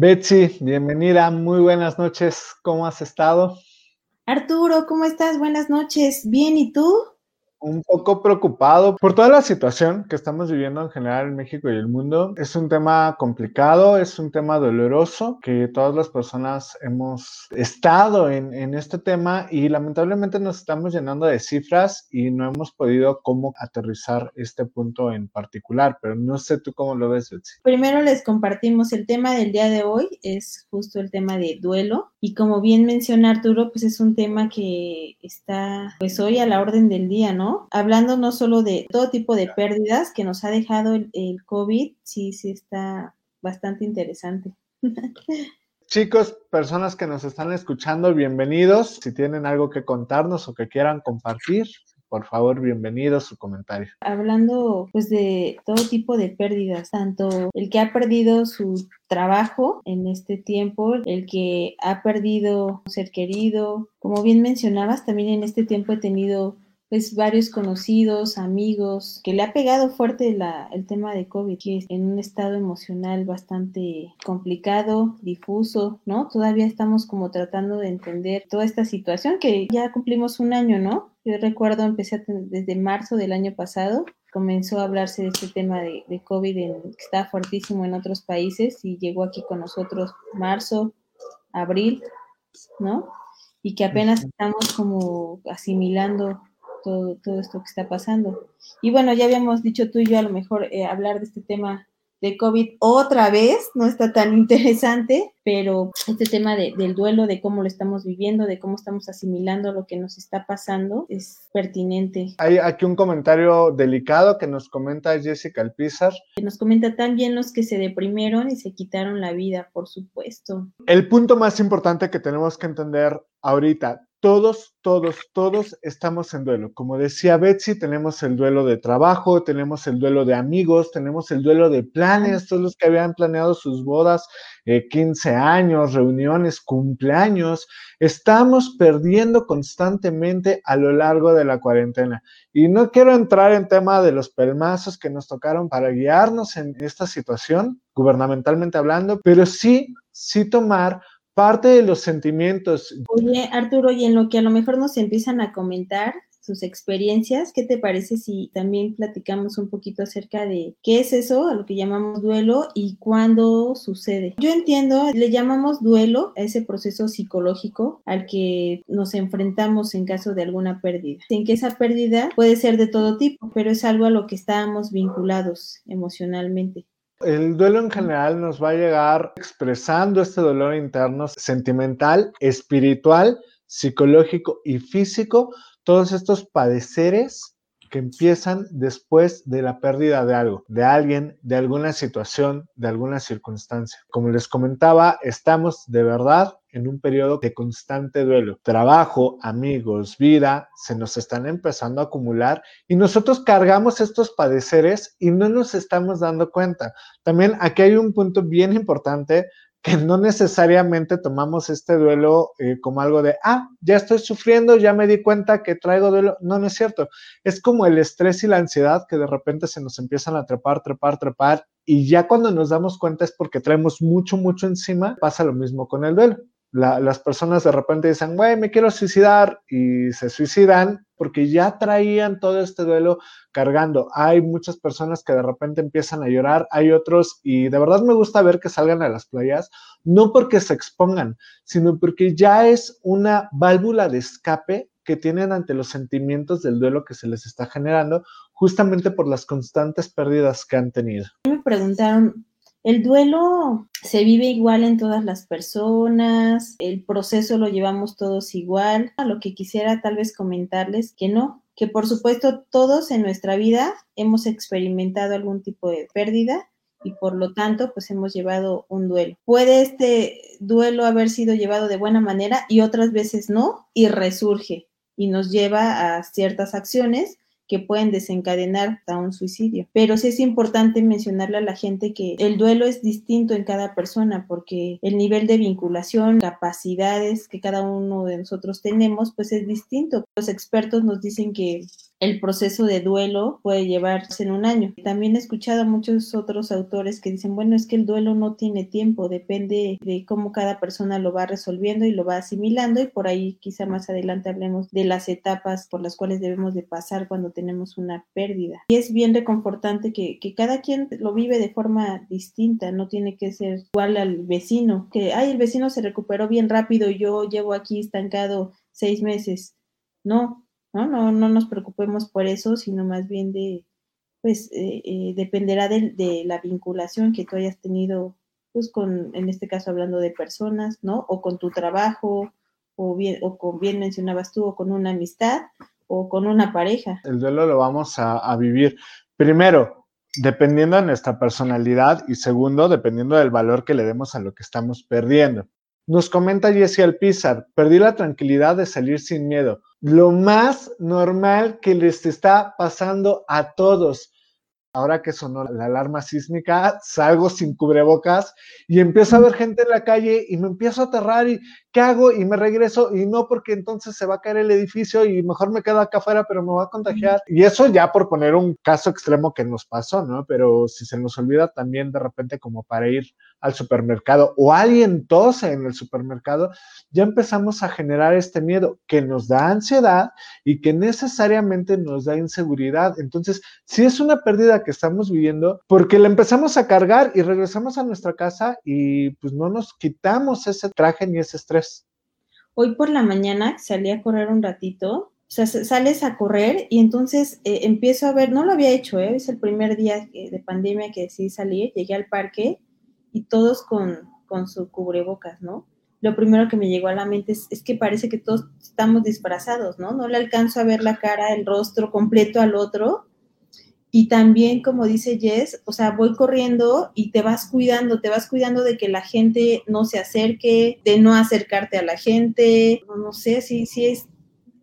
Betsy, bienvenida, muy buenas noches, ¿cómo has estado? Arturo, ¿cómo estás? Buenas noches, bien, ¿y tú? Un poco preocupado por toda la situación que estamos viviendo en general en México y el mundo. Es un tema complicado, es un tema doloroso que todas las personas hemos estado en, en este tema y lamentablemente nos estamos llenando de cifras y no hemos podido cómo aterrizar este punto en particular, pero no sé tú cómo lo ves, Betsy. Primero les compartimos el tema del día de hoy, es justo el tema de duelo y como bien menciona Arturo, pues es un tema que está pues hoy a la orden del día, ¿no? Hablando no solo de todo tipo de pérdidas que nos ha dejado el, el COVID, sí, sí está bastante interesante. Chicos, personas que nos están escuchando, bienvenidos. Si tienen algo que contarnos o que quieran compartir, por favor, bienvenido su comentario. Hablando pues de todo tipo de pérdidas, tanto el que ha perdido su trabajo en este tiempo, el que ha perdido un ser querido, como bien mencionabas, también en este tiempo he tenido pues varios conocidos, amigos, que le ha pegado fuerte la, el tema de COVID, que es en un estado emocional bastante complicado, difuso, ¿no? Todavía estamos como tratando de entender toda esta situación que ya cumplimos un año, ¿no? Yo recuerdo, empecé desde marzo del año pasado, comenzó a hablarse de este tema de, de COVID en, que está fuertísimo en otros países y llegó aquí con nosotros marzo, abril, ¿no? Y que apenas estamos como asimilando todo, todo esto que está pasando. Y bueno, ya habíamos dicho tú y yo a lo mejor eh, hablar de este tema de COVID otra vez, no está tan interesante, pero este tema de, del duelo, de cómo lo estamos viviendo, de cómo estamos asimilando lo que nos está pasando, es pertinente. Hay aquí un comentario delicado que nos comenta Jessica Alpizar. Que nos comenta también los que se deprimieron y se quitaron la vida, por supuesto. El punto más importante que tenemos que entender ahorita, todos, todos, todos estamos en duelo. Como decía Betsy, tenemos el duelo de trabajo, tenemos el duelo de amigos, tenemos el duelo de planes, todos los que habían planeado sus bodas, 15 eh, años, reuniones, cumpleaños. Estamos perdiendo constantemente a lo largo de la cuarentena. Y no quiero entrar en tema de los pelmazos que nos tocaron para guiarnos en esta situación, gubernamentalmente hablando, pero sí, sí tomar parte de los sentimientos. Oye, Arturo, y en lo que a lo mejor nos empiezan a comentar sus experiencias, ¿qué te parece si también platicamos un poquito acerca de qué es eso, a lo que llamamos duelo y cuándo sucede? Yo entiendo, le llamamos duelo a ese proceso psicológico al que nos enfrentamos en caso de alguna pérdida. En que esa pérdida puede ser de todo tipo, pero es algo a lo que estábamos vinculados emocionalmente. El duelo en general nos va a llegar expresando este dolor interno sentimental, espiritual, psicológico y físico, todos estos padeceres que empiezan después de la pérdida de algo, de alguien, de alguna situación, de alguna circunstancia. Como les comentaba, estamos de verdad en un periodo de constante duelo. Trabajo, amigos, vida, se nos están empezando a acumular y nosotros cargamos estos padeceres y no nos estamos dando cuenta. También aquí hay un punto bien importante que no necesariamente tomamos este duelo eh, como algo de, ah, ya estoy sufriendo, ya me di cuenta que traigo duelo. No, no es cierto. Es como el estrés y la ansiedad que de repente se nos empiezan a trepar, trepar, trepar. Y ya cuando nos damos cuenta es porque traemos mucho, mucho encima. Pasa lo mismo con el duelo las personas de repente dicen, güey, me quiero suicidar y se suicidan porque ya traían todo este duelo cargando. Hay muchas personas que de repente empiezan a llorar, hay otros y de verdad me gusta ver que salgan a las playas, no porque se expongan, sino porque ya es una válvula de escape que tienen ante los sentimientos del duelo que se les está generando, justamente por las constantes pérdidas que han tenido. Me preguntaron el duelo se vive igual en todas las personas, el proceso lo llevamos todos igual. A lo que quisiera tal vez comentarles que no, que por supuesto todos en nuestra vida hemos experimentado algún tipo de pérdida y por lo tanto pues hemos llevado un duelo. Puede este duelo haber sido llevado de buena manera y otras veces no y resurge y nos lleva a ciertas acciones que pueden desencadenar a un suicidio. Pero sí es importante mencionarle a la gente que el duelo es distinto en cada persona porque el nivel de vinculación, capacidades que cada uno de nosotros tenemos, pues es distinto. Los expertos nos dicen que el proceso de duelo puede llevarse en un año. También he escuchado a muchos otros autores que dicen, bueno, es que el duelo no tiene tiempo, depende de cómo cada persona lo va resolviendo y lo va asimilando y por ahí quizá más adelante hablemos de las etapas por las cuales debemos de pasar cuando tenemos una pérdida. Y es bien reconfortante que, que cada quien lo vive de forma distinta, no tiene que ser igual al vecino, que, ay, el vecino se recuperó bien rápido yo llevo aquí estancado seis meses. No, ¿no? No, no nos preocupemos por eso, sino más bien de, pues, eh, eh, dependerá de, la vinculación que tú hayas tenido, pues, con, en este caso hablando de personas, ¿no? O con tu trabajo, o bien, o con, bien mencionabas tú, o con una amistad, o con una pareja. El duelo lo vamos a, a vivir. Primero, dependiendo de nuestra personalidad y segundo, dependiendo del valor que le demos a lo que estamos perdiendo. Nos comenta Jessie Alpizar, perdí la tranquilidad de salir sin miedo. Lo más normal que les está pasando a todos ahora que sonó la alarma sísmica, salgo sin cubrebocas y empiezo a ver gente en la calle y me empiezo a aterrar y ¿qué hago? Y me regreso y no porque entonces se va a caer el edificio y mejor me quedo acá afuera, pero me va a contagiar. Y eso ya por poner un caso extremo que nos pasó, ¿no? Pero si se nos olvida también de repente como para ir al supermercado o alguien tose en el supermercado, ya empezamos a generar este miedo que nos da ansiedad y que necesariamente nos da inseguridad. Entonces, si es una pérdida que estamos viviendo, porque la empezamos a cargar y regresamos a nuestra casa y pues no nos quitamos ese traje ni ese estrés. Hoy por la mañana salí a correr un ratito o sea, sales a correr y entonces eh, empiezo a ver, no lo había hecho, ¿eh? es el primer día de pandemia que decidí salir, llegué al parque y todos con, con su cubrebocas, ¿no? Lo primero que me llegó a la mente es, es, que parece que todos estamos disfrazados, ¿no? No le alcanzo a ver la cara, el rostro completo al otro. Y también, como dice Jess, o sea, voy corriendo y te vas cuidando, te vas cuidando de que la gente no se acerque, de no acercarte a la gente. No, sé, si sí es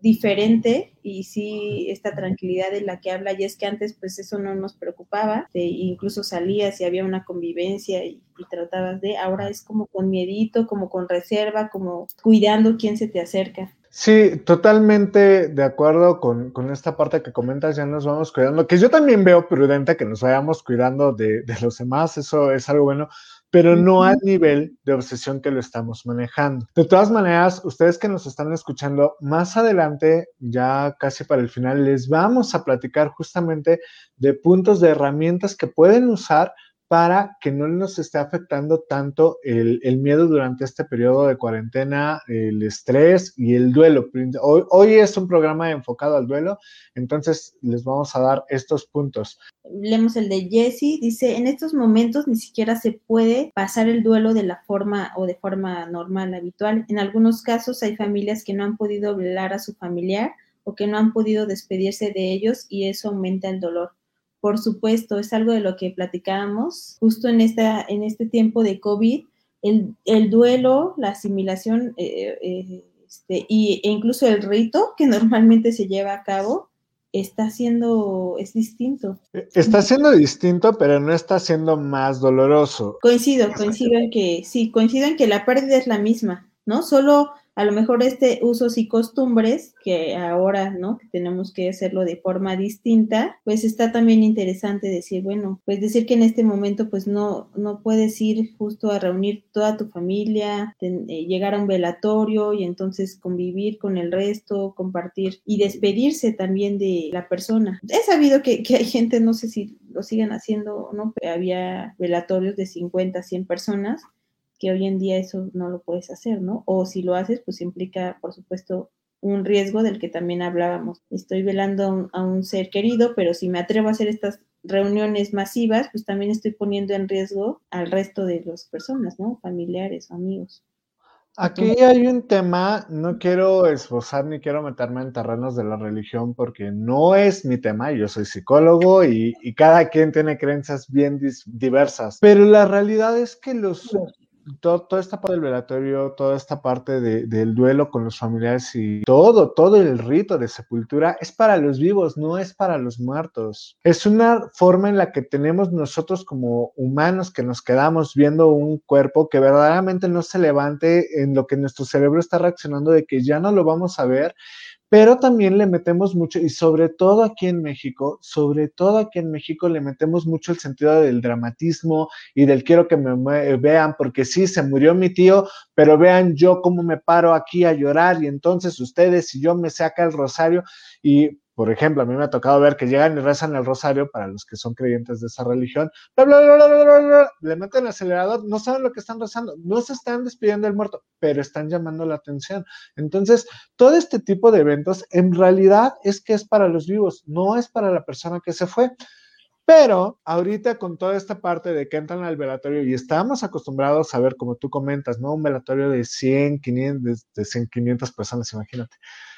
diferente y sí esta tranquilidad de la que habla y es que antes pues eso no nos preocupaba, de, incluso salías y había una convivencia y, tratabas de, ahora es como con miedito, como con reserva, como cuidando quién se te acerca. Sí, totalmente de acuerdo con, con, esta parte que comentas, ya nos vamos cuidando, que yo también veo prudente que nos vayamos cuidando de, de los demás, eso es algo bueno, pero no al nivel de obsesión que lo estamos manejando. De todas maneras, ustedes que nos están escuchando, más adelante, ya casi para el final, les vamos a platicar justamente de puntos de herramientas que pueden usar para que no nos esté afectando tanto el, miedo durante este periodo de cuarentena, el estrés y el duelo. Hoy, hoy, es un programa enfocado al duelo, entonces les vamos a dar estos puntos. Leemos el de Jesse, dice, en estos momentos ni siquiera se puede pasar el duelo de la forma o de forma normal, habitual. En algunos casos hay familias que no han podido velar a su familiar o que no han podido despedirse de ellos y eso aumenta el dolor por supuesto, es algo de lo que platicábamos justo en, esta, en este tiempo de COVID, el, el duelo, la asimilación eh, eh, este, y, e incluso el rito que normalmente se lleva a cabo está siendo, es distinto. Está siendo distinto, pero no está siendo más doloroso. Coincido, coincido en que, sí, coincido en que la pérdida es la misma, ¿no? Solo a lo mejor este usos y costumbres, que ahora, ¿no? Que tenemos que hacerlo de forma distinta, pues está también interesante decir, bueno, pues decir que en este momento pues no, no puedes ir justo a reunir toda tu familia, eh, llegar a un velatorio y entonces convivir con el resto, compartir y despedirse también de la persona. He sabido que, hay gente, no sé si lo siguen haciendo no, había velatorios de 50, 100 personas que hoy en día eso no lo puedes hacer, ¿no? O si lo haces, pues implica, por supuesto, un riesgo del que también hablábamos. Estoy velando a un, ser querido, pero si me atrevo a hacer estas reuniones masivas, pues también estoy poniendo en riesgo al resto de las personas, ¿no? Familiares o amigos. Aquí hay un tema, no quiero esbozar ni quiero meterme en terrenos de la religión porque no es mi tema, yo soy psicólogo y, y cada quien tiene creencias bien diversas, pero la realidad es que los, toda esta parte del velatorio, toda esta parte del duelo con los familiares y todo, todo el rito de sepultura es para los vivos, no es para los muertos. Es una forma en la que tenemos nosotros como humanos que nos quedamos viendo un cuerpo que verdaderamente no se levante en lo que nuestro cerebro está reaccionando de que ya no lo vamos a ver pero también le metemos mucho, y sobre todo aquí en México, sobre todo aquí en México le metemos mucho el sentido del dramatismo y del quiero que me, vean, porque sí, se murió mi tío, pero vean yo cómo me paro aquí a llorar y entonces ustedes y yo me saca el rosario y por ejemplo, a mí me ha tocado ver que llegan y rezan el rosario para los que son creyentes de esa religión, le meten el acelerador, no saben lo que están rezando, no se están despidiendo del muerto, pero están llamando la atención. Entonces, todo este tipo de eventos en realidad es que es para los vivos, no es para la persona que se fue. Pero ahorita con toda esta parte de que entran al velatorio y estamos acostumbrados a ver, como tú comentas, ¿no? Un velatorio de 100, 500, de 100, 500 personas, imagínate.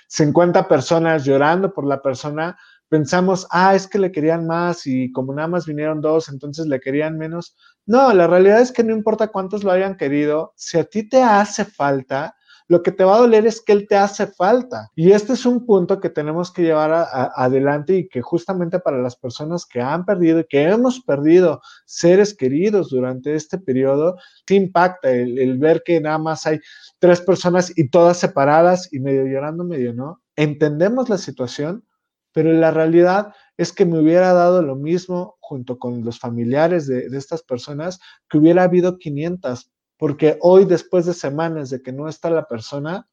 50 personas llorando por la persona, pensamos, ah, es que le querían más y como nada más vinieron dos, entonces le querían menos. No, la realidad es que no importa cuántos lo hayan querido, si a ti te hace falta, lo que te va a doler es que él te hace falta. Y este es un punto que tenemos que llevar adelante y que justamente para las personas que han perdido que hemos perdido seres queridos durante este periodo, te impacta el, el ver que nada más hay tres personas y todas separadas y medio llorando, medio no. Entendemos la situación, pero la realidad es que me hubiera dado lo mismo junto con los familiares de, de, estas personas que hubiera habido 500, porque hoy, después de semanas de que no está la persona,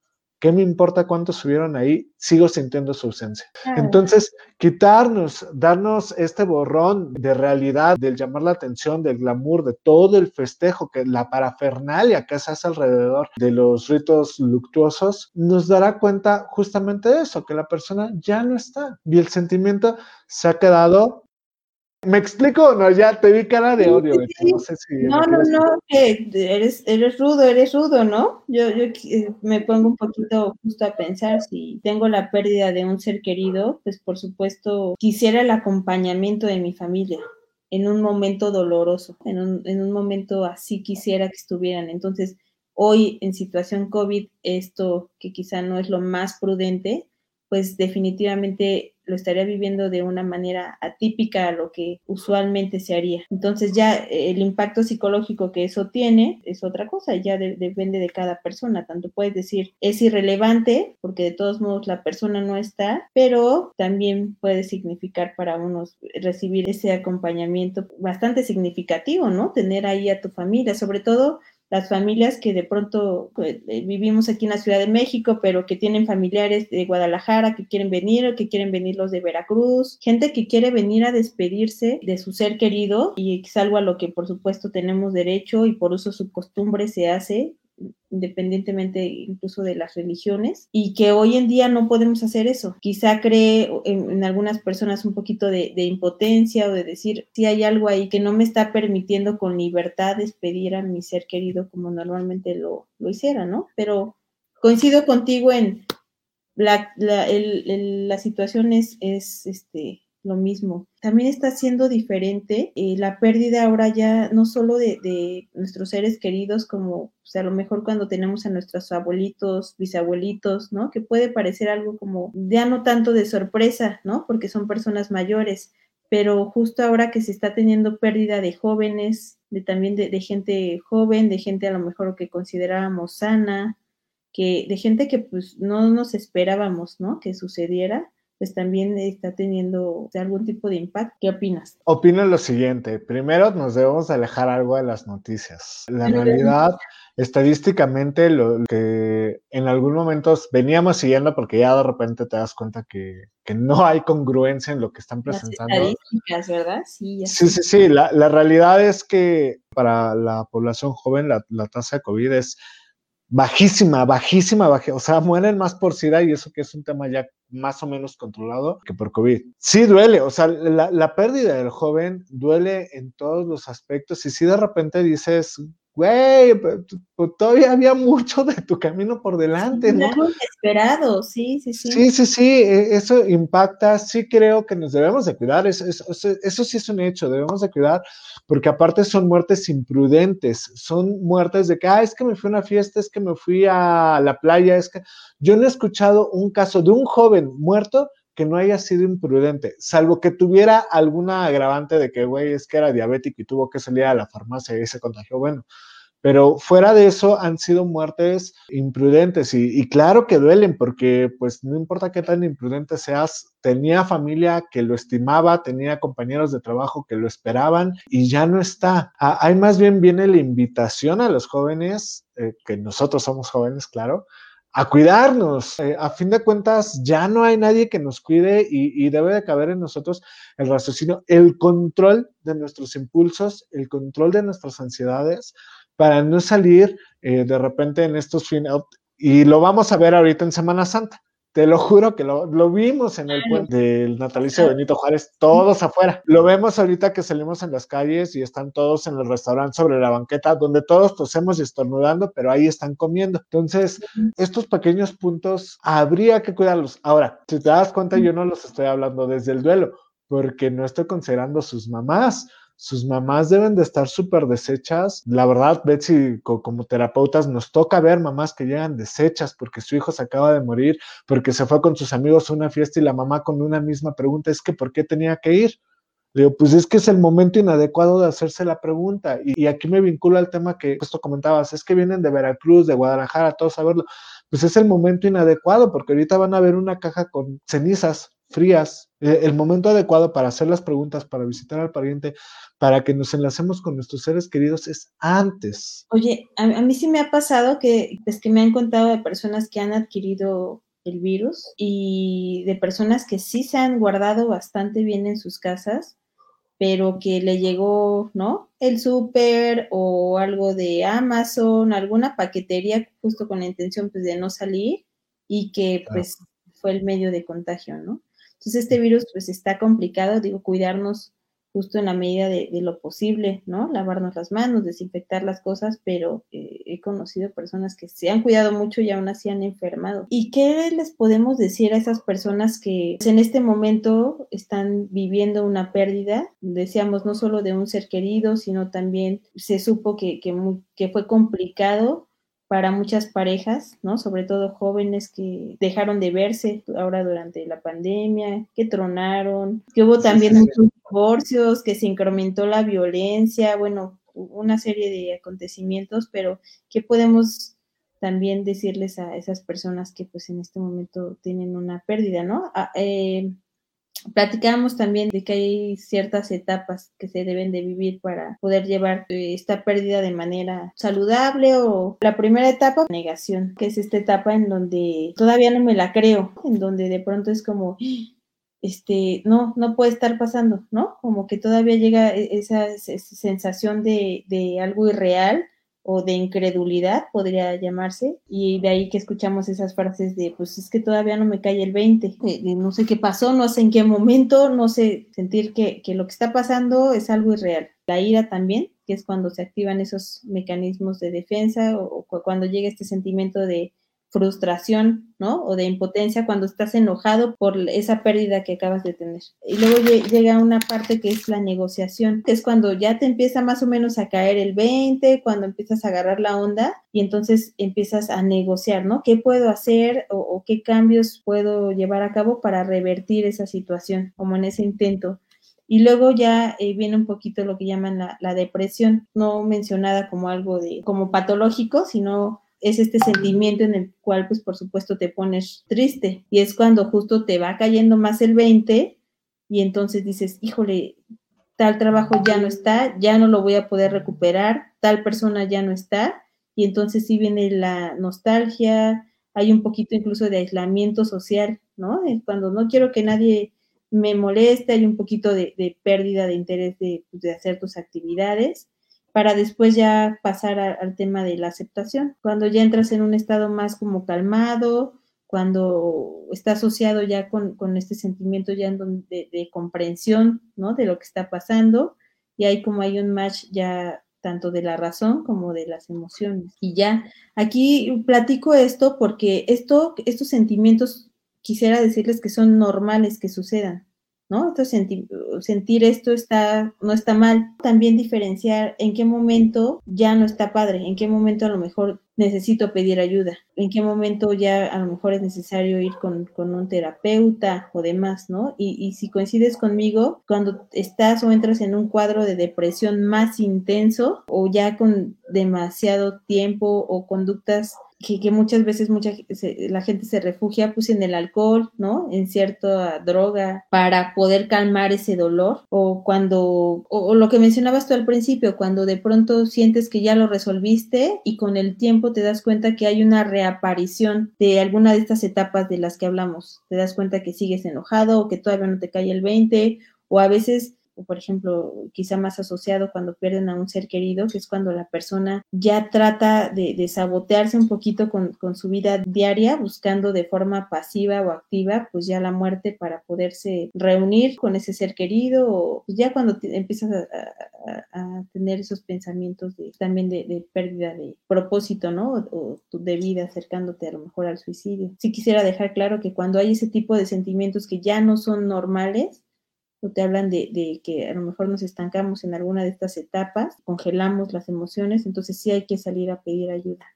¿qué me importa cuántos subieron ahí? Sigo sintiendo su ausencia. Entonces, quitarnos, darnos este borrón de realidad, del llamar la atención, del glamour, de todo el festejo, que la parafernalia que se hace alrededor de los ritos luctuosos, nos dará cuenta justamente de eso, que la persona ya no está y el sentimiento se ha quedado ¿Me explico no? Ya te vi cara de odio. No, sé si no, no, no, que eres, eres rudo, eres rudo, ¿no? Yo, yo eh, me pongo un poquito justo a pensar si tengo la pérdida de un ser querido, pues por supuesto quisiera el acompañamiento de mi familia en un momento doloroso, en un, en un momento así quisiera que estuvieran. Entonces, hoy en situación COVID, esto que quizá no es lo más prudente, pues definitivamente lo estaría viviendo de una manera atípica a lo que usualmente se haría. Entonces ya eh, el impacto psicológico que eso tiene es otra cosa, ya depende de cada persona. Tanto puedes decir es irrelevante porque de todos modos la persona no está, pero también puede significar para unos recibir ese acompañamiento bastante significativo, ¿no? Tener ahí a tu familia, sobre todo las familias que de pronto pues, eh, vivimos aquí en la Ciudad de México, pero que tienen familiares de Guadalajara que quieren venir o que quieren venir los de Veracruz, gente que quiere venir a despedirse de su ser querido y es algo a lo que por supuesto tenemos derecho y por uso su costumbre se hace independientemente incluso de las religiones, y que hoy en día no podemos hacer eso. Quizá cree en, algunas personas un poquito de, impotencia o de decir, si hay algo ahí que no me está permitiendo con libertad despedir a mi ser querido como normalmente lo, lo hiciera, ¿no? Pero coincido contigo en la, la, la situación es, es este, lo mismo. También está siendo diferente eh, la pérdida ahora ya no solo de, nuestros seres queridos, como sea, a lo mejor cuando tenemos a nuestros abuelitos, bisabuelitos, ¿no? Que puede parecer algo como ya no tanto de sorpresa, ¿no? Porque son personas mayores, pero justo ahora que se está teniendo pérdida de jóvenes, de también de, de gente joven, de gente a lo mejor que considerábamos sana, que de gente que pues no nos esperábamos, ¿no? Que sucediera pues también está teniendo algún tipo de impacto. ¿Qué opinas? Opino lo siguiente. Primero, nos debemos alejar algo de las noticias. La realidad, estadísticamente, lo que en algún momento veníamos siguiendo, porque ya de repente te das cuenta que, no hay congruencia en lo que están presentando. Las estadísticas, ¿verdad? Sí, sí, sí, sí. La, realidad es que para la población joven la, la tasa de COVID es bajísima, bajísima, bajísima, o sea, mueren más por SIDA y eso que es un tema ya más o menos controlado que por COVID. Sí duele, o sea, la, la pérdida del joven duele en todos los aspectos y si de repente dices, güey, todavía había mucho de tu camino por delante, ¿no? Algo esperado, sí, sí, sí. Sí, sí, sí, e, eso impacta, sí creo que nos debemos de cuidar, eso, eso, sí es un hecho, debemos de cuidar, porque aparte son muertes imprudentes, son muertes de que, ah, es que me fui a una fiesta, es que me fui a la playa, es que yo no he escuchado un caso de un joven muerto que no haya sido imprudente, salvo que tuviera alguna agravante de que, güey, es que era diabético y tuvo que salir a la farmacia y se contagió, bueno, Pero fuera de eso han sido muertes imprudentes y, claro que duelen porque pues no importa qué tan imprudente seas, tenía familia que lo estimaba, tenía compañeros de trabajo que lo esperaban y ya no está. Ahí más bien viene la invitación a los jóvenes, eh, que nosotros somos jóvenes, claro, a cuidarnos. Eh, a fin de cuentas, ya no hay nadie que nos cuide y, debe de caber en nosotros el raciocinio, el control de nuestros impulsos, el control de nuestras ansiedades, para no salir eh, de repente en estos fines. Y lo vamos a ver ahorita en Semana Santa. Te lo juro que lo, vimos en el puente del natalicio de Benito Juárez, todos afuera. Lo vemos ahorita que salimos en las calles y están todos en el restaurante sobre la banqueta, donde todos tosemos y estornudando, pero ahí están comiendo. Entonces, estos pequeños puntos habría que cuidarlos. Ahora, si te das cuenta, yo no los estoy hablando desde el duelo, porque no estoy considerando sus mamás sus mamás deben de estar súper deshechas. La verdad, Betsy, como terapeutas, nos toca ver mamás que llegan deshechas porque su hijo se acaba de morir, porque se fue con sus amigos a una fiesta y la mamá con una misma pregunta es que ¿por qué tenía que ir? Le digo, pues es que es el momento inadecuado de hacerse la pregunta. Y, aquí me vincula al tema que justo comentabas, es que vienen de Veracruz, de Guadalajara, todos a verlo. Pues es el momento inadecuado porque ahorita van a ver una caja con cenizas frías, eh, el momento adecuado para hacer las preguntas, para visitar al pariente, para que nos enlacemos con nuestros seres queridos es antes. Oye, a, mí sí me ha pasado que, pues, que me han contado de personas que han adquirido el virus y de personas que sí se han guardado bastante bien en sus casas, pero que le llegó, ¿no? El súper o algo de Amazon, alguna paquetería justo con la intención pues de no salir y que pues fue el medio de contagio, ¿no? Entonces este virus pues está complicado, digo, cuidarnos justo en la medida de, lo posible, ¿no? Lavarnos las manos, desinfectar las cosas, pero eh, he conocido personas que se han cuidado mucho y aún así han enfermado. ¿Y qué les podemos decir a esas personas que pues, en este momento están viviendo una pérdida? Decíamos no solo de un ser querido, sino también se supo que, que, que fue complicado para muchas parejas, ¿no? Sobre todo jóvenes que dejaron de verse ahora durante la pandemia, que tronaron, que hubo también muchos divorcios, que se incrementó la violencia, bueno, una serie de acontecimientos, pero ¿qué podemos también decirles a esas personas que pues en este momento tienen una pérdida, ¿no? Ah, eh, Platicábamos también de que hay ciertas etapas que se deben de vivir para poder llevar eh, esta pérdida de manera saludable o la primera etapa, negación, que es esta etapa en donde todavía no me la creo, en donde de pronto es como, este, no, no puede estar pasando, ¿no? Como que todavía llega e-, esa, sensación de, de algo irreal o de incredulidad, podría llamarse, y de ahí que escuchamos esas frases de, pues es que todavía no me cae el 20, no sé qué pasó, no sé en qué momento, no sé, sentir que, que lo que está pasando es algo irreal. La ira también, que es cuando se activan esos mecanismos de defensa o cuando llega este sentimiento de frustración, ¿no? O de impotencia cuando estás enojado por esa pérdida que acabas de tener. Y luego llega una parte que es la negociación, que es cuando ya te empieza más o menos a caer el 20, cuando empiezas a agarrar la onda y entonces empiezas a negociar, ¿no? ¿Qué puedo hacer o, qué cambios puedo llevar a cabo para revertir esa situación, como en ese intento? Y luego ya eh, viene un poquito lo que llaman la, la, depresión, no mencionada como algo de, como patológico, sino es este sentimiento en el cual, pues por supuesto, te pones triste. Y es cuando justo te va cayendo más el 20 y entonces dices, híjole, tal trabajo ya no está, ya no lo voy a poder recuperar, tal persona ya no está y entonces sí viene la nostalgia, hay un poquito incluso de aislamiento social, ¿no? Cuando no quiero que nadie me moleste, hay un poquito de, pérdida de interés de, de hacer tus actividades para después ya pasar al tema de la aceptación. Cuando ya entras en un estado más como calmado, cuando está asociado ya con, este sentimiento ya de, de, comprensión, ¿no? De lo que está pasando, y hay como hay un match ya tanto de la razón como de las emociones. Y ya, aquí platico esto porque esto, estos sentimientos quisiera decirles que son normales que sucedan, ¿no? Entonces sentir esto está, no está mal. También diferenciar en qué momento ya no está padre, en qué momento a lo mejor necesito pedir ayuda, en qué momento ya a lo mejor es necesario ir con, un terapeuta o demás, ¿no? Y, y si coincides conmigo, cuando estás o entras en un cuadro de depresión más intenso o ya con demasiado tiempo o conductas que, muchas veces mucha, la gente se refugia pues en el alcohol, ¿no? En cierta droga para poder calmar ese dolor o cuando, o, lo que mencionabas tú al principio, cuando de pronto sientes que ya lo resolviste y con el tiempo te das cuenta que hay una reaparición de alguna de estas etapas de las que hablamos, te das cuenta que sigues enojado o que todavía no te cae el 20 o a veces o por ejemplo, quizá más asociado cuando pierden a un ser querido, que es cuando la persona ya trata de, sabotearse un poquito con, su vida diaria, buscando de forma pasiva o activa, pues ya la muerte para poderse reunir con ese ser querido, o pues ya cuando empiezas a, tener esos pensamientos de, también de, pérdida de propósito, ¿no? O, de vida acercándote a lo mejor al suicidio. Sí quisiera dejar claro que cuando hay ese tipo de sentimientos que ya no son normales, te hablan de, que a lo mejor nos estancamos en alguna de estas etapas, congelamos las emociones, entonces sí hay que salir a pedir ayuda.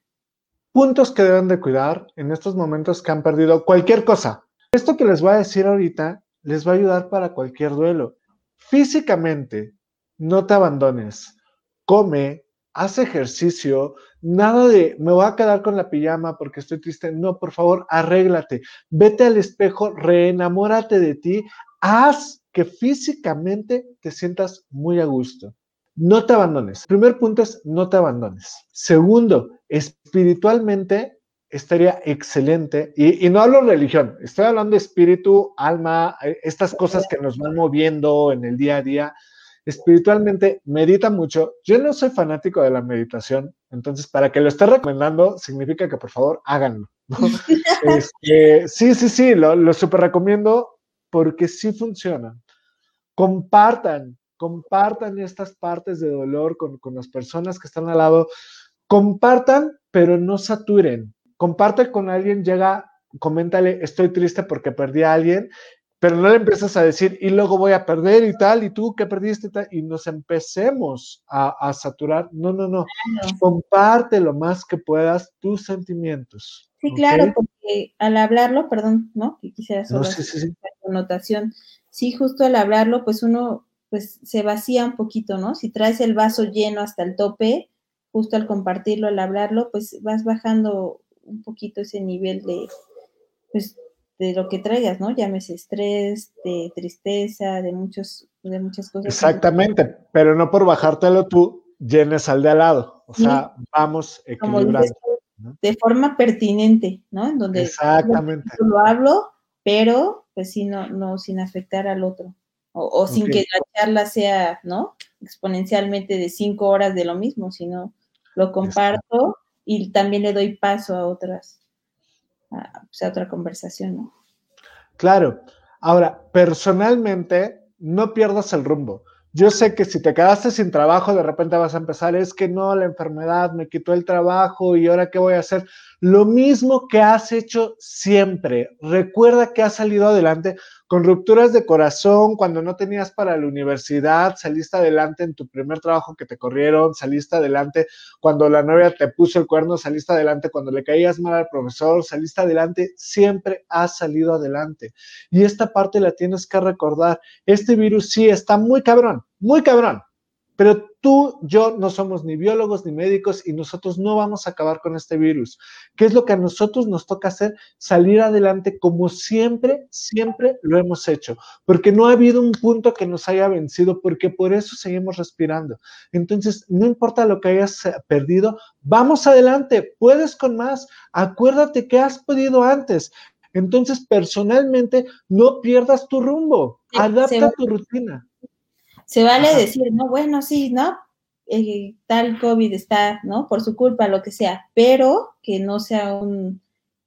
Puntos que deben de cuidar en estos momentos que han perdido cualquier cosa. Esto que les voy a decir ahorita les va a ayudar para cualquier duelo. Físicamente, no te abandones. Come, haz ejercicio, nada de me voy a quedar con la pijama porque estoy triste. No, por favor, arréglate. Vete al espejo, reenamórate de ti, haz que físicamente te sientas muy a gusto. No te abandones. Primer punto es no te abandones. Segundo, espiritualmente estaría excelente, y, no hablo de religión, estoy hablando de espíritu, alma, eh, estas cosas que nos van moviendo en el día a día. Espiritualmente, medita mucho. Yo no soy fanático de la meditación, entonces para que lo esté recomendando, significa que por favor háganlo. Este, sí, sí, sí, lo, lo super recomiendo porque sí funcionan. Compartan, compartan estas partes de dolor con, las personas que están al lado. Compartan, pero no saturen. Comparte con alguien, llega, coméntale, estoy triste porque perdí a alguien, pero no le empiezas a decir, y luego voy a perder y tal, y tú que perdiste y tal, y nos empecemos a, saturar. No, no, no. Comparte lo más que puedas tus sentimientos. Sí, claro, porque al hablarlo, perdón, ¿no? Que quisiera solo no, sí, sí, connotación. Sí, justo al hablarlo, pues uno pues se vacía un poquito, ¿no? Si traes el vaso lleno hasta el tope, justo al compartirlo, al hablarlo, pues vas bajando un poquito ese nivel de, pues, de lo que traigas, ¿no? Llámese estrés, de tristeza, de muchos, de muchas cosas. Exactamente, pero no por bajártelo tú llenes al de al lado. O sea, vamos equilibrando de forma pertinente, ¿no? En donde Exactamente. lo hablo, pero pues sí, no, no sin afectar al otro. O, sin que la charla sea, ¿no? Exponencialmente de cinco horas de lo mismo, sino lo comparto y también le doy paso a otras, a, pues, a otra conversación, ¿no? Claro. Ahora, personalmente, no pierdas el rumbo. Yo sé que si te quedaste sin trabajo, de repente vas a empezar, es que no, la enfermedad me quitó el trabajo y ahora qué voy a hacer. Lo mismo que has hecho siempre. Recuerda que has salido adelante con rupturas de corazón, cuando no tenías para la universidad, saliste adelante en tu primer trabajo que te corrieron, saliste adelante cuando la novia te puso el cuerno, saliste adelante cuando le caías mal al profesor, saliste adelante, siempre has salido adelante. Y esta parte la tienes que recordar. Este virus sí está muy cabrón, muy cabrón. Pero tú, yo no somos ni biólogos ni médicos y nosotros no vamos a acabar con este virus. ¿Qué es lo que a nosotros nos toca hacer? Salir adelante como siempre, siempre lo hemos hecho. Porque no ha habido un punto que nos haya vencido, porque por eso seguimos respirando. Entonces, no importa lo que hayas eh, perdido, vamos adelante, puedes con más. Acuérdate que has podido antes. Entonces, personalmente, no pierdas tu rumbo, adapta tu rutina se vale decir, no, bueno, sí, ¿no? Eh, tal COVID está, ¿no? Por su culpa, lo que sea, pero que no sea un,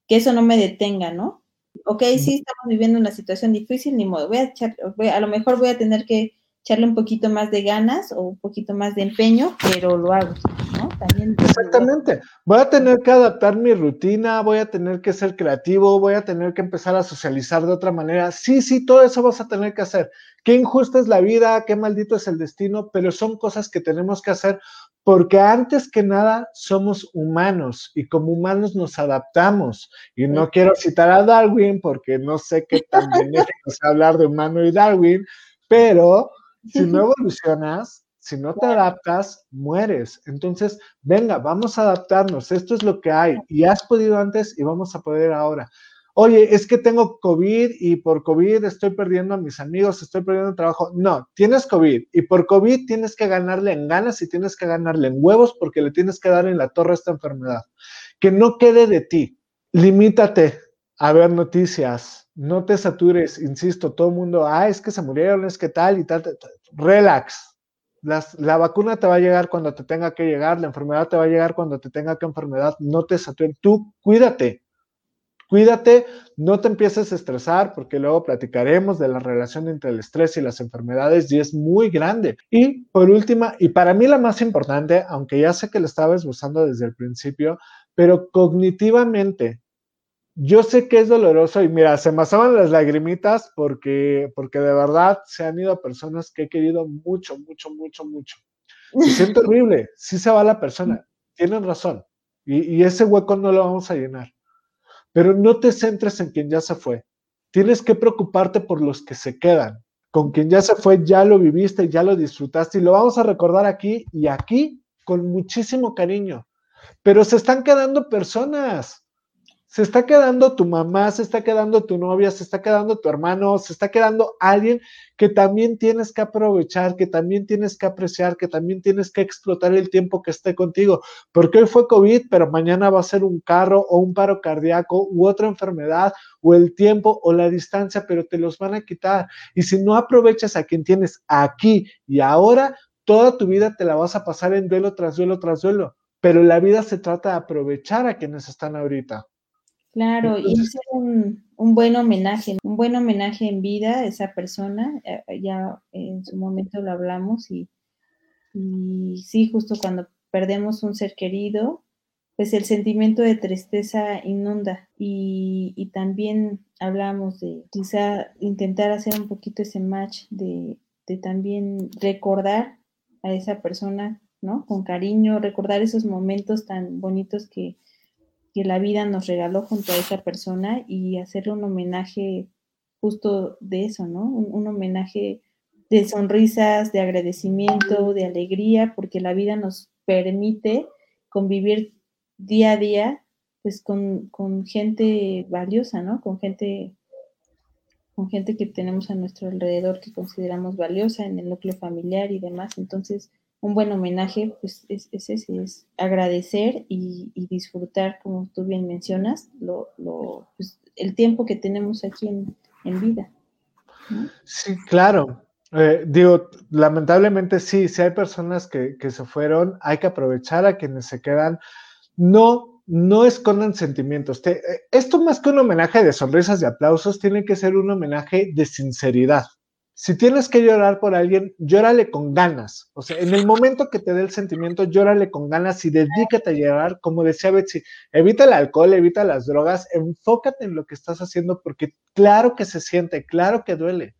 que eso no me detenga, ¿no? Ok, sí, estamos viviendo una situación difícil, ni modo, voy a echar, a lo mejor voy a tener que echarle un poquito más de ganas o un poquito más de empeño, pero lo hago, ¿no? Exactamente. Voy a tener que adaptar mi rutina, voy a tener que ser creativo, voy a tener que empezar a socializar de otra manera. Sí, sí, todo eso vas a tener que hacer. Qué injusta es la vida, qué maldito es el destino, pero son cosas que tenemos que hacer porque antes que nada somos humanos y como humanos nos adaptamos. Y no quiero citar a Darwin porque no sé qué tan benéfico es hablar de humano y Darwin, pero si no evolucionas, si no te adaptas, mueres. Entonces, venga, vamos a adaptarnos. Esto es lo que hay. Y has podido antes y vamos a poder ahora. Oye, es que tengo COVID y por COVID estoy perdiendo a mis amigos, estoy perdiendo el trabajo. No, tienes COVID y por COVID tienes que ganarle en ganas y tienes que ganarle en huevos porque le tienes que dar en la torre esta enfermedad. Que no quede de ti. Limítate a ver noticias. No te satures, insisto, todo el mundo, ah, es que se murieron, es que tal y tal. tal. Relax. La vacuna te va a llegar cuando te tenga que llegar, la enfermedad te va a llegar cuando te tenga que enfermedad. No te satures. Tú cuídate Cuídate, no te empieces a estresar porque luego platicaremos de la relación entre el estrés y las enfermedades y es muy grande. Y por última, y para mí la más importante, aunque ya sé que lo estaba esbozando desde el principio, pero cognitivamente, yo sé que es doloroso y mira, se me asaban las lagrimitas porque, porque de verdad se han ido personas que he querido mucho, mucho, mucho, mucho. Se siente horrible, sí se va la persona, tienen razón. Y, y ese hueco no lo vamos a llenar. Pero no te centres en quien ya se fue. Tienes que preocuparte por los que se quedan. Con quien ya se fue, ya lo viviste, ya lo disfrutaste y lo vamos a recordar aquí y aquí con muchísimo cariño. Pero se están quedando personas se está quedando tu mamá, se está quedando tu novia, se está quedando tu hermano, se está quedando alguien que también tienes que aprovechar, que también tienes que apreciar, que también tienes que explotar el tiempo que esté contigo. Porque hoy fue COVID, pero mañana va a ser un carro o un paro cardíaco u otra enfermedad o el tiempo o la distancia, pero te los van a quitar. Y si no aprovechas a quien tienes aquí y ahora, toda tu vida te la vas a pasar en duelo tras duelo tras duelo. Pero la vida se trata de aprovechar a quienes están ahorita. Claro, y hacer un, un, buen homenaje, un buen homenaje en vida a esa persona, eh, ya en su momento lo hablamos y, y sí, justo cuando perdemos un ser querido, pues el sentimiento de tristeza inunda y, y, también hablamos de quizá intentar hacer un poquito ese match de, de, también recordar a esa persona, ¿no? Con cariño, recordar esos momentos tan bonitos que, que la vida nos regaló junto a esa persona y hacerle un homenaje justo de eso, ¿no? Un, homenaje de sonrisas, de agradecimiento, de alegría, porque la vida nos permite convivir día a día, pues con, con gente valiosa, ¿no? Con gente, con gente que tenemos a nuestro alrededor que consideramos valiosa en el núcleo familiar y demás. Entonces, un buen homenaje, pues es, ese, es agradecer y, disfrutar, como tú bien mencionas, lo, lo, pues, el tiempo que tenemos aquí en, vida. Sí, claro. Eh, digo, lamentablemente sí, si hay personas que, que, se fueron, hay que aprovechar a quienes se quedan. No, no escondan sentimientos. Eh, esto más que un homenaje de sonrisas y aplausos, tiene que ser un homenaje de sinceridad si tienes que llorar por alguien, llórale con ganas. O sea, en el momento que te dé el sentimiento, llórale con ganas y dedícate a llorar. Como decía Betsy, evita el alcohol, evita las drogas, enfócate en lo que estás haciendo porque claro que se siente, claro que duele.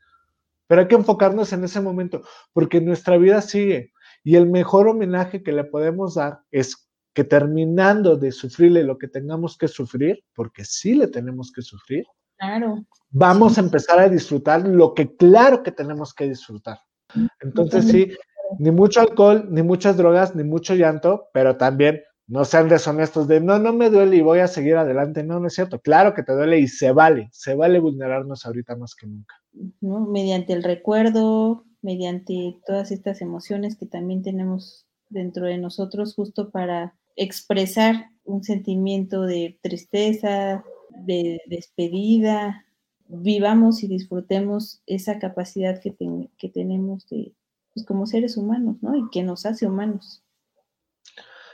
Pero hay que enfocarnos en ese momento porque nuestra vida sigue. Y el mejor homenaje que le podemos dar es que terminando de sufrirle lo que tengamos que sufrir, porque sí le tenemos que sufrir, Claro. Vamos a empezar a disfrutar lo que claro que tenemos que disfrutar. Entonces sí, ni mucho alcohol, ni muchas drogas, ni mucho llanto, pero también no sean deshonestos de no, no me duele y voy a seguir adelante. No, no es cierto. Claro que te duele y se vale, se vale vulnerarnos ahorita más que nunca. Mediante el recuerdo, mediante todas estas emociones que también tenemos dentro de nosotros, justo para expresar un sentimiento de tristeza, de despedida, vivamos y disfrutemos esa capacidad que, que tenemos de, pues, como seres humanos, ¿no? Y que nos hace humanos.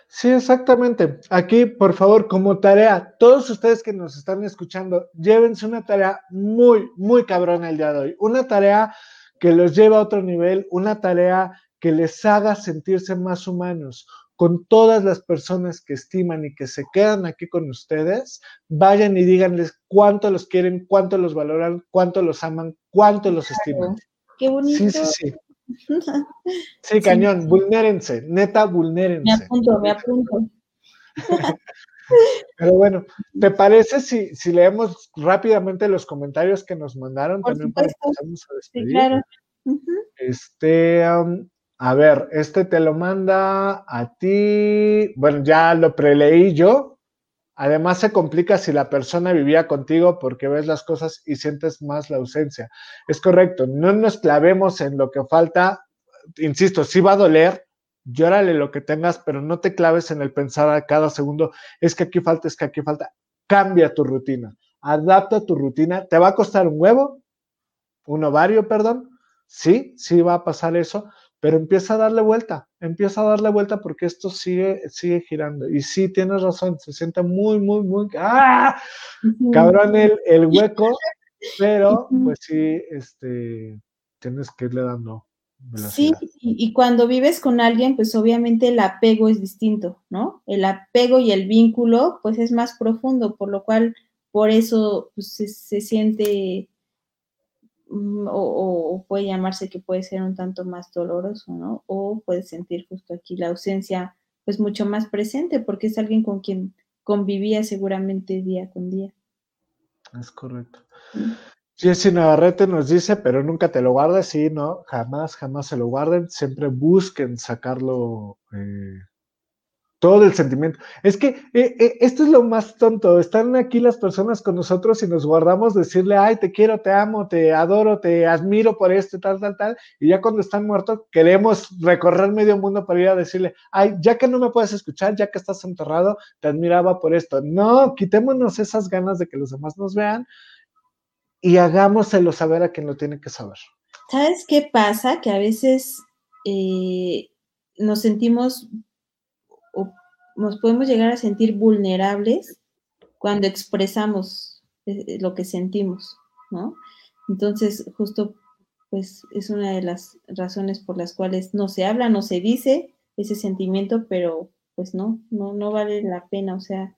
Sí, exactamente. Aquí, por favor, como tarea, todos ustedes que nos están escuchando, llévense una tarea muy, muy cabrona el día de hoy. Una tarea que los lleva a otro nivel, una tarea que les haga sentirse más humanos con todas las personas que estiman y que se quedan aquí con ustedes, vayan y díganles cuánto los quieren, cuánto los valoran, cuánto los aman, cuánto los estiman. Qué bonito. Sí, sí, sí. Sí, cañón, vulnérense, neta, vulnérense. Me apunto, me apunto. Pero bueno, ¿te parece si, si leemos rápidamente los comentarios que nos mandaron también para empezarnos a despedir? Sí, claro. Este, a ver, este te lo manda a ti. Bueno, ya lo preleí yo. Además se complica si la persona vivía contigo porque ves las cosas y sientes más la ausencia. Es correcto, no nos clavemos en lo que falta. Insisto, sí va a doler, llórale lo que tengas, pero no te claves en el pensar a cada segundo, es que aquí falta, es que aquí falta. Cambia tu rutina, adapta tu rutina. ¿Te va a costar un huevo? ¿Un ovario, perdón? Sí, sí va a pasar eso, pero empieza a darle vuelta, empieza a darle vuelta porque esto sigue, sigue girando. Y sí, tienes razón, se siente muy, muy, muy, ¡ah! Cabrón el, el hueco, pero pues sí, este, tienes que irle dando Sí, y, cuando vives con alguien, pues obviamente el apego es distinto, ¿no? El apego y el vínculo, pues es más profundo, por lo cual, por eso pues, se, siente, mm, o, puede llamarse que puede ser un tanto más doloroso, ¿no? O puedes sentir justo aquí la ausencia, pues mucho más presente, porque es alguien con quien convivía seguramente día con día. Es correcto. Jessy Navarrete nos dice, pero nunca te lo guardes, sí, no, jamás, jamás se lo guarden, siempre busquen sacarlo, eh, todo el sentimiento. Es que eh, eh, esto es lo más tonto, están aquí las personas con nosotros y nos guardamos decirle, ay, te quiero, te amo, te adoro, te admiro por esto, tal, tal, tal, y ya cuando están muertos queremos recorrer medio mundo para ir a decirle, ay, ya que no me puedes escuchar, ya que estás enterrado, te admiraba por esto. No, quitémonos esas ganas de que los demás nos vean y hagámoselo saber a quien lo tiene que saber. ¿Sabes qué pasa? Que a veces eh, nos sentimos o nos podemos llegar a sentir vulnerables cuando expresamos eh, lo que sentimos, ¿no? Entonces, justo, pues es una de las razones por las cuales no se habla, no se dice ese sentimiento, pero pues no, no, no vale la pena. O sea,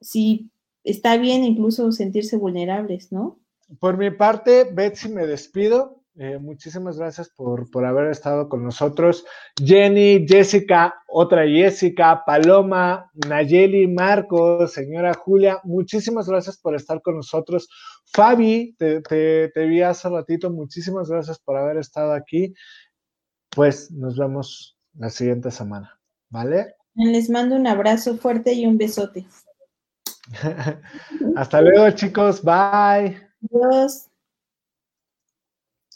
sí está bien incluso sentirse vulnerables, ¿no? Por mi parte, Betsy, me despido. Eh, muchísimas gracias por, por, haber estado con nosotros. Jenny, Jessica, otra Jessica, Paloma, Nayeli, Marcos, señora Julia, muchísimas gracias por estar con nosotros. Fabi, te, te, te vi hace ratito, muchísimas gracias por haber estado aquí. Pues nos vemos la siguiente semana, ¿vale? Les mando un abrazo fuerte y un besote. Hasta luego, chicos. Bye. Adiós.